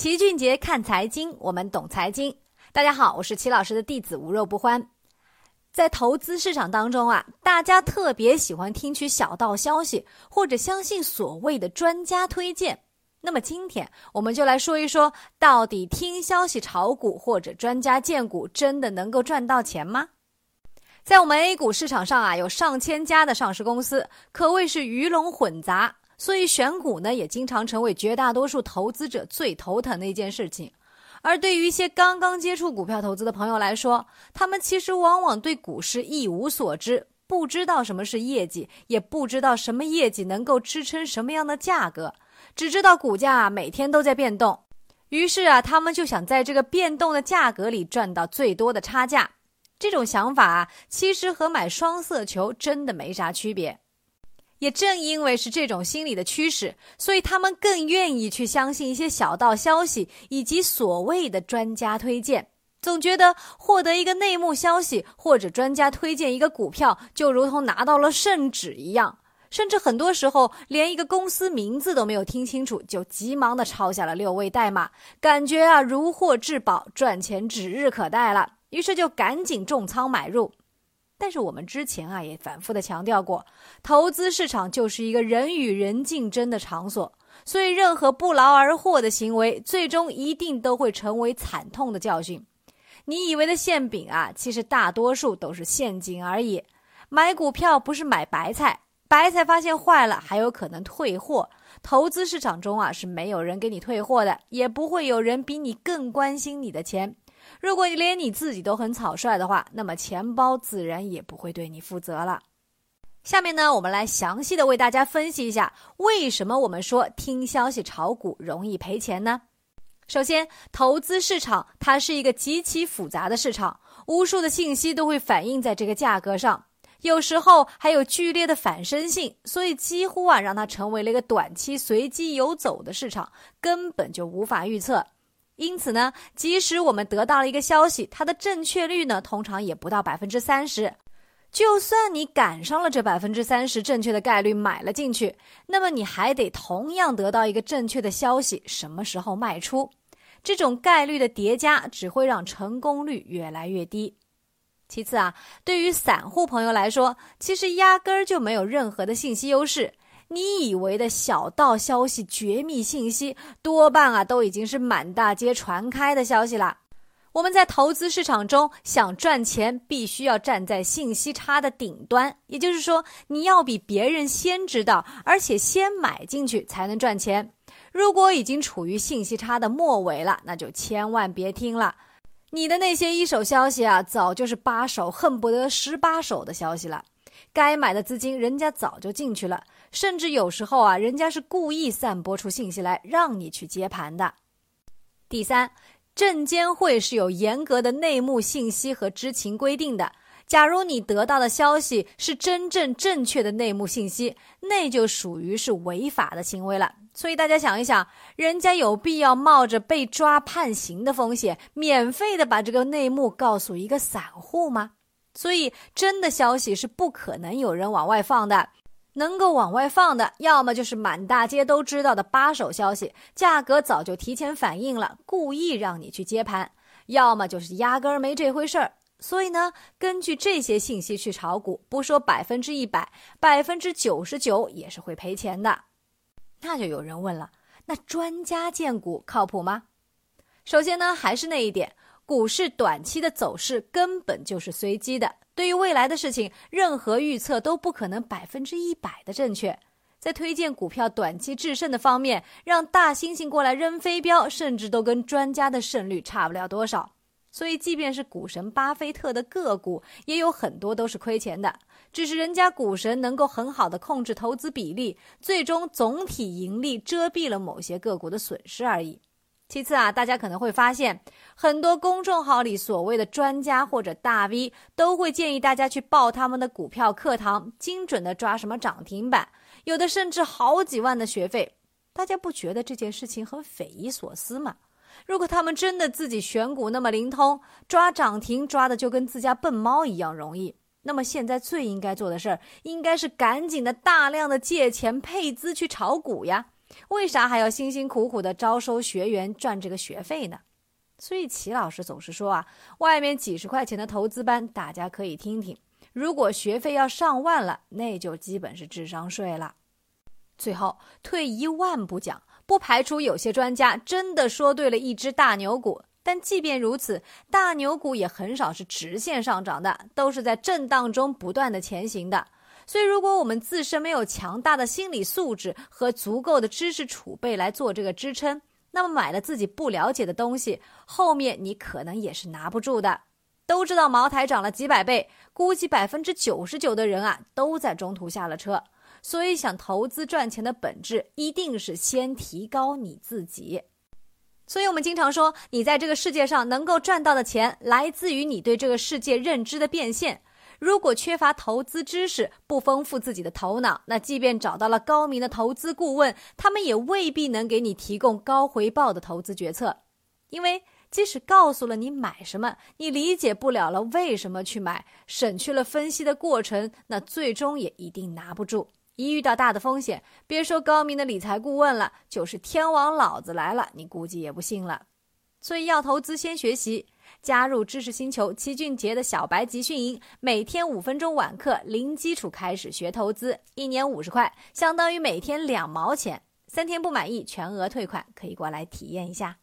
齐俊杰看财经，我们懂财经。大家好，我是齐老师的弟子无肉不欢。在投资市场当中啊，大家特别喜欢听取小道消息，或者相信所谓的专家推荐。那么今天我们就来说一说，到底听消息炒股或者专家荐股，真的能够赚到钱吗？在我们 A 股市场上啊，有上千家的上市公司，可谓是鱼龙混杂。所以选股呢，也经常成为绝大多数投资者最头疼的一件事情。而对于一些刚刚接触股票投资的朋友来说，他们其实往往对股市一无所知，不知道什么是业绩，也不知道什么业绩能够支撑什么样的价格，只知道股价每天都在变动。于是啊，他们就想在这个变动的价格里赚到最多的差价。这种想法啊，其实和买双色球真的没啥区别。也正因为是这种心理的驱使，所以他们更愿意去相信一些小道消息以及所谓的专家推荐，总觉得获得一个内幕消息或者专家推荐一个股票，就如同拿到了圣旨一样。甚至很多时候连一个公司名字都没有听清楚，就急忙的抄下了六位代码，感觉啊如获至宝，赚钱指日可待了，于是就赶紧重仓买入。但是我们之前啊也反复的强调过，投资市场就是一个人与人竞争的场所，所以任何不劳而获的行为，最终一定都会成为惨痛的教训。你以为的馅饼啊，其实大多数都是陷阱而已。买股票不是买白菜，白菜发现坏了还有可能退货。投资市场中啊是没有人给你退货的，也不会有人比你更关心你的钱。如果你连你自己都很草率的话，那么钱包自然也不会对你负责了。下面呢，我们来详细的为大家分析一下，为什么我们说听消息炒股容易赔钱呢？首先，投资市场它是一个极其复杂的市场，无数的信息都会反映在这个价格上，有时候还有剧烈的反身性，所以几乎啊让它成为了一个短期随机游走的市场，根本就无法预测。因此呢，即使我们得到了一个消息，它的正确率呢，通常也不到百分之三十。就算你赶上了这百分之三十正确的概率买了进去，那么你还得同样得到一个正确的消息，什么时候卖出？这种概率的叠加只会让成功率越来越低。其次啊，对于散户朋友来说，其实压根儿就没有任何的信息优势。你以为的小道消息、绝密信息，多半啊都已经是满大街传开的消息了。我们在投资市场中想赚钱，必须要站在信息差的顶端，也就是说，你要比别人先知道，而且先买进去才能赚钱。如果已经处于信息差的末尾了，那就千万别听了。你的那些一手消息啊，早就是八手，恨不得十八手的消息了。该买的资金，人家早就进去了，甚至有时候啊，人家是故意散播出信息来让你去接盘的。第三，证监会是有严格的内幕信息和知情规定的。假如你得到的消息是真正正确的内幕信息，那就属于是违法的行为了。所以大家想一想，人家有必要冒着被抓判刑的风险，免费的把这个内幕告诉一个散户吗？所以，真的消息是不可能有人往外放的。能够往外放的，要么就是满大街都知道的八手消息，价格早就提前反应了，故意让你去接盘；要么就是压根儿没这回事儿。所以呢，根据这些信息去炒股，不说百分之一百，百分之九十九也是会赔钱的。那就有人问了：那专家荐股靠谱吗？首先呢，还是那一点。股市短期的走势根本就是随机的，对于未来的事情，任何预测都不可能百分之一百的正确。在推荐股票短期制胜的方面，让大猩猩过来扔飞镖，甚至都跟专家的胜率差不了多少。所以，即便是股神巴菲特的个股，也有很多都是亏钱的，只是人家股神能够很好的控制投资比例，最终总体盈利遮蔽了某些个股的损失而已。其次啊，大家可能会发现，很多公众号里所谓的专家或者大 V 都会建议大家去报他们的股票课堂，精准的抓什么涨停板，有的甚至好几万的学费。大家不觉得这件事情很匪夷所思吗？如果他们真的自己选股那么灵通，抓涨停抓的就跟自家笨猫一样容易，那么现在最应该做的事儿，应该是赶紧的大量的借钱配资去炒股呀。为啥还要辛辛苦苦的招收学员赚这个学费呢？所以齐老师总是说啊，外面几十块钱的投资班，大家可以听听。如果学费要上万了，那就基本是智商税了。最后，退一万步讲，不排除有些专家真的说对了一只大牛股，但即便如此，大牛股也很少是直线上涨的，都是在震荡中不断的前行的。所以，如果我们自身没有强大的心理素质和足够的知识储备来做这个支撑，那么买了自己不了解的东西，后面你可能也是拿不住的。都知道茅台涨了几百倍，估计百分之九十九的人啊都在中途下了车。所以，想投资赚钱的本质，一定是先提高你自己。所以我们经常说，你在这个世界上能够赚到的钱，来自于你对这个世界认知的变现。如果缺乏投资知识，不丰富自己的头脑，那即便找到了高明的投资顾问，他们也未必能给你提供高回报的投资决策。因为即使告诉了你买什么，你理解不了了为什么去买，省去了分析的过程，那最终也一定拿不住。一遇到大的风险，别说高明的理财顾问了，就是天王老子来了，你估计也不信了。所以要投资，先学习。加入知识星球齐俊杰的小白集训营，每天五分钟晚课，零基础开始学投资，一年五十块，相当于每天两毛钱。三天不满意，全额退款，可以过来体验一下。